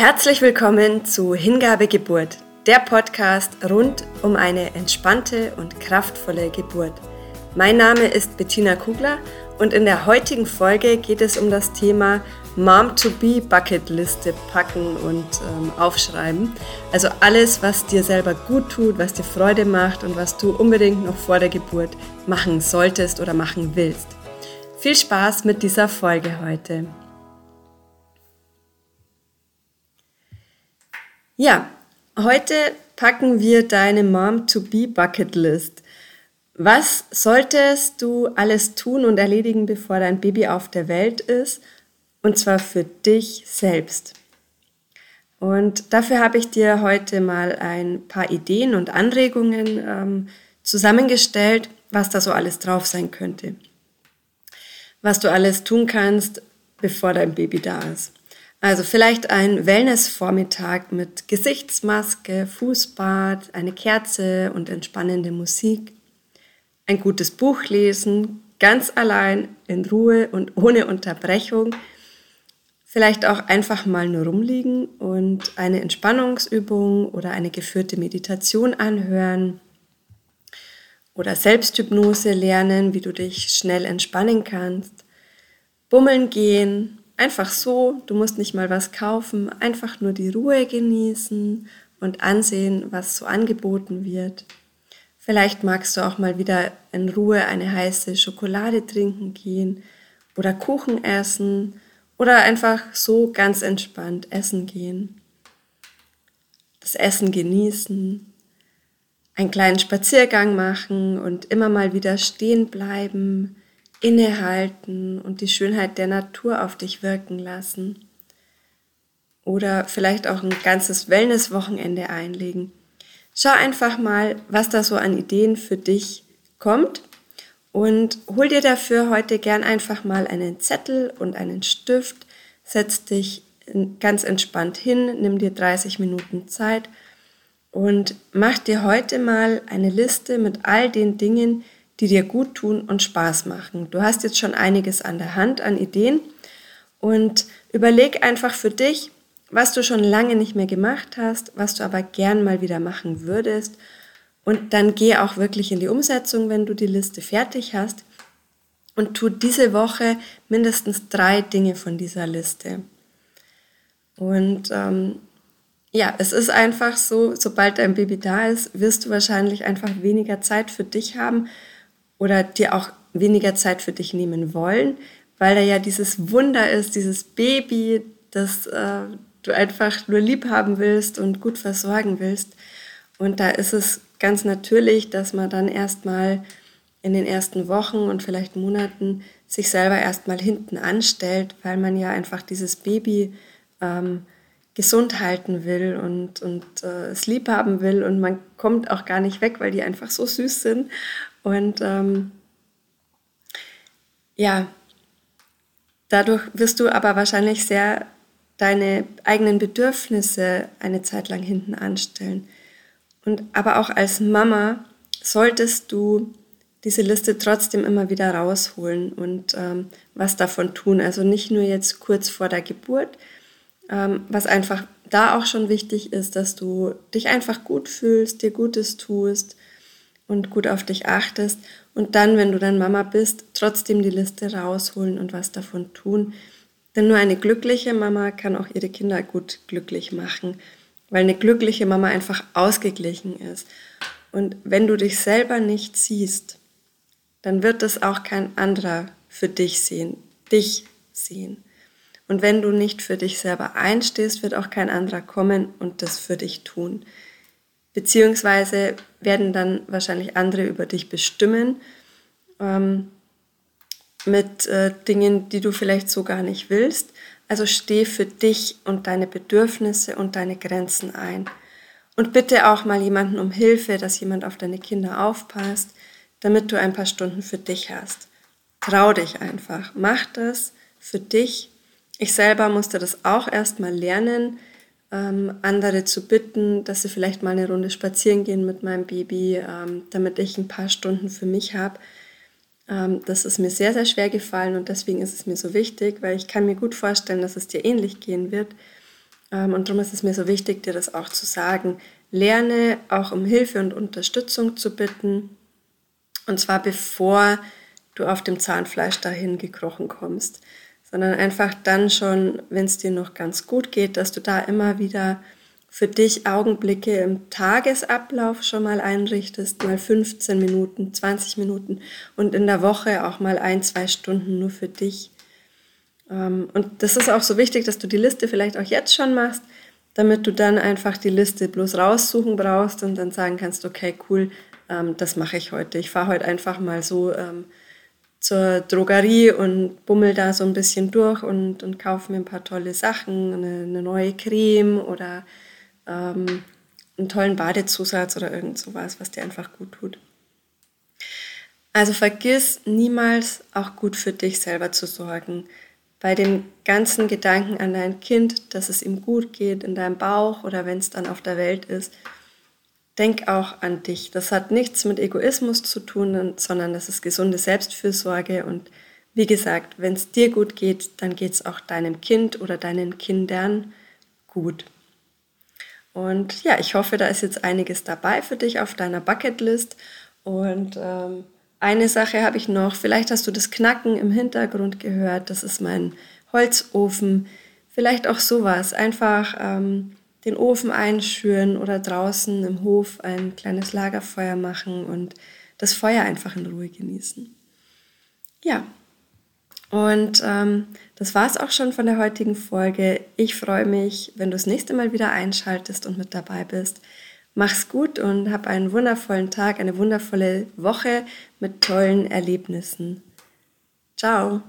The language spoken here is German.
Herzlich willkommen zu Hingabe Geburt, der Podcast rund um eine entspannte und kraftvolle Geburt. Mein Name ist Bettina Kugler und in der heutigen Folge geht es um das Thema Mom-to-Be Bucketliste packen und ähm, aufschreiben. Also alles, was dir selber gut tut, was dir Freude macht und was du unbedingt noch vor der Geburt machen solltest oder machen willst. Viel Spaß mit dieser Folge heute. Ja, heute packen wir deine Mom-to-Be-Bucket-List. Was solltest du alles tun und erledigen, bevor dein Baby auf der Welt ist? Und zwar für dich selbst. Und dafür habe ich dir heute mal ein paar Ideen und Anregungen ähm, zusammengestellt, was da so alles drauf sein könnte. Was du alles tun kannst, bevor dein Baby da ist. Also vielleicht ein Wellness-Vormittag mit Gesichtsmaske, Fußbad, eine Kerze und entspannende Musik. Ein gutes Buch lesen, ganz allein, in Ruhe und ohne Unterbrechung. Vielleicht auch einfach mal nur rumliegen und eine Entspannungsübung oder eine geführte Meditation anhören. Oder Selbsthypnose lernen, wie du dich schnell entspannen kannst. Bummeln gehen, Einfach so, du musst nicht mal was kaufen, einfach nur die Ruhe genießen und ansehen, was so angeboten wird. Vielleicht magst du auch mal wieder in Ruhe eine heiße Schokolade trinken gehen oder Kuchen essen oder einfach so ganz entspannt essen gehen. Das Essen genießen, einen kleinen Spaziergang machen und immer mal wieder stehen bleiben, innehalten und die Schönheit der Natur auf dich wirken lassen. Oder vielleicht auch ein ganzes Wellness-Wochenende einlegen. Schau einfach mal, was da so an Ideen für dich kommt und hol dir dafür heute gern einfach mal einen Zettel und einen Stift, setz dich ganz entspannt hin, nimm dir 30 Minuten Zeit und mach dir heute mal eine Liste mit all den Dingen, die dir gut tun und Spaß machen. Du hast jetzt schon einiges an der Hand an Ideen und überleg einfach für dich, was du schon lange nicht mehr gemacht hast, was du aber gern mal wieder machen würdest. Und dann geh auch wirklich in die Umsetzung, wenn du die Liste fertig hast. Und tu diese Woche mindestens drei Dinge von dieser Liste. Und ähm, ja, es ist einfach so, sobald dein Baby da ist, wirst du wahrscheinlich einfach weniger Zeit für dich haben oder dir auch weniger Zeit für dich nehmen wollen, weil da ja dieses Wunder ist, dieses Baby, das äh, du einfach nur lieb haben willst und gut versorgen willst. Und da ist es ganz natürlich, dass man dann erstmal in den ersten Wochen und vielleicht Monaten sich selber erstmal hinten anstellt, weil man ja einfach dieses Baby ähm, gesund halten will und, und äh, es lieb haben will und man kommt auch gar nicht weg, weil die einfach so süß sind. Und ähm, ja, dadurch wirst du aber wahrscheinlich sehr deine eigenen Bedürfnisse eine Zeit lang hinten anstellen. Und aber auch als Mama solltest du diese Liste trotzdem immer wieder rausholen und ähm, was davon tun. Also nicht nur jetzt kurz vor der Geburt, ähm, was einfach da auch schon wichtig ist, dass du dich einfach gut fühlst, dir Gutes tust, und gut auf dich achtest und dann, wenn du dann Mama bist, trotzdem die Liste rausholen und was davon tun. Denn nur eine glückliche Mama kann auch ihre Kinder gut glücklich machen, weil eine glückliche Mama einfach ausgeglichen ist. Und wenn du dich selber nicht siehst, dann wird es auch kein anderer für dich sehen, dich sehen. Und wenn du nicht für dich selber einstehst, wird auch kein anderer kommen und das für dich tun. Beziehungsweise werden dann wahrscheinlich andere über dich bestimmen ähm, mit äh, Dingen, die du vielleicht so gar nicht willst. Also steh für dich und deine Bedürfnisse und deine Grenzen ein. Und bitte auch mal jemanden um Hilfe, dass jemand auf deine Kinder aufpasst, damit du ein paar Stunden für dich hast. Trau dich einfach. Mach das für dich. Ich selber musste das auch erst mal lernen, ähm, andere zu bitten, dass sie vielleicht mal eine Runde spazieren gehen mit meinem Baby, ähm, damit ich ein paar Stunden für mich habe. Ähm, das ist mir sehr, sehr schwer gefallen und deswegen ist es mir so wichtig, weil ich kann mir gut vorstellen, dass es dir ähnlich gehen wird. Ähm, und darum ist es mir so wichtig, dir das auch zu sagen. Lerne auch um Hilfe und Unterstützung zu bitten. Und zwar bevor du auf dem Zahnfleisch dahin gekrochen kommst, sondern einfach dann schon, wenn es dir noch ganz gut geht, dass du da immer wieder für dich Augenblicke im Tagesablauf schon mal einrichtest, mal 15 Minuten, 20 Minuten und in der Woche auch mal ein, zwei Stunden nur für dich. Ähm, und das ist auch so wichtig, dass du die Liste vielleicht auch jetzt schon machst, damit du dann einfach die Liste bloß raussuchen brauchst und dann sagen kannst, okay, cool, ähm, das mache ich heute. Ich fahre heute einfach mal so ähm, zur Drogerie und bummel da so ein bisschen durch und, und kaufe mir ein paar tolle Sachen, eine, eine neue Creme oder ähm, einen tollen Badezusatz oder irgend sowas, was dir einfach gut tut. Also vergiss niemals auch gut für dich selber zu sorgen. Bei den ganzen Gedanken an dein Kind, dass es ihm gut geht in deinem Bauch oder wenn es dann auf der Welt ist, denk auch an dich. Das hat nichts mit Egoismus zu tun, sondern das ist gesunde Selbstfürsorge. Und wie gesagt, wenn es dir gut geht, dann geht es auch deinem Kind oder deinen Kindern gut. Und ja, ich hoffe, da ist jetzt einiges dabei für dich auf deiner Bucketlist. Und ähm, eine Sache habe ich noch. Vielleicht hast du das Knacken im Hintergrund gehört. Das ist mein Holzofen. Vielleicht auch sowas. Einfach ähm, den Ofen einschüren oder draußen im Hof ein kleines Lagerfeuer machen und das Feuer einfach in Ruhe genießen. Ja, und ähm, das war es auch schon von der heutigen Folge. Ich freue mich, wenn du das nächste Mal wieder einschaltest und mit dabei bist. Mach's gut und hab einen wundervollen Tag, eine wundervolle Woche mit tollen Erlebnissen. Ciao.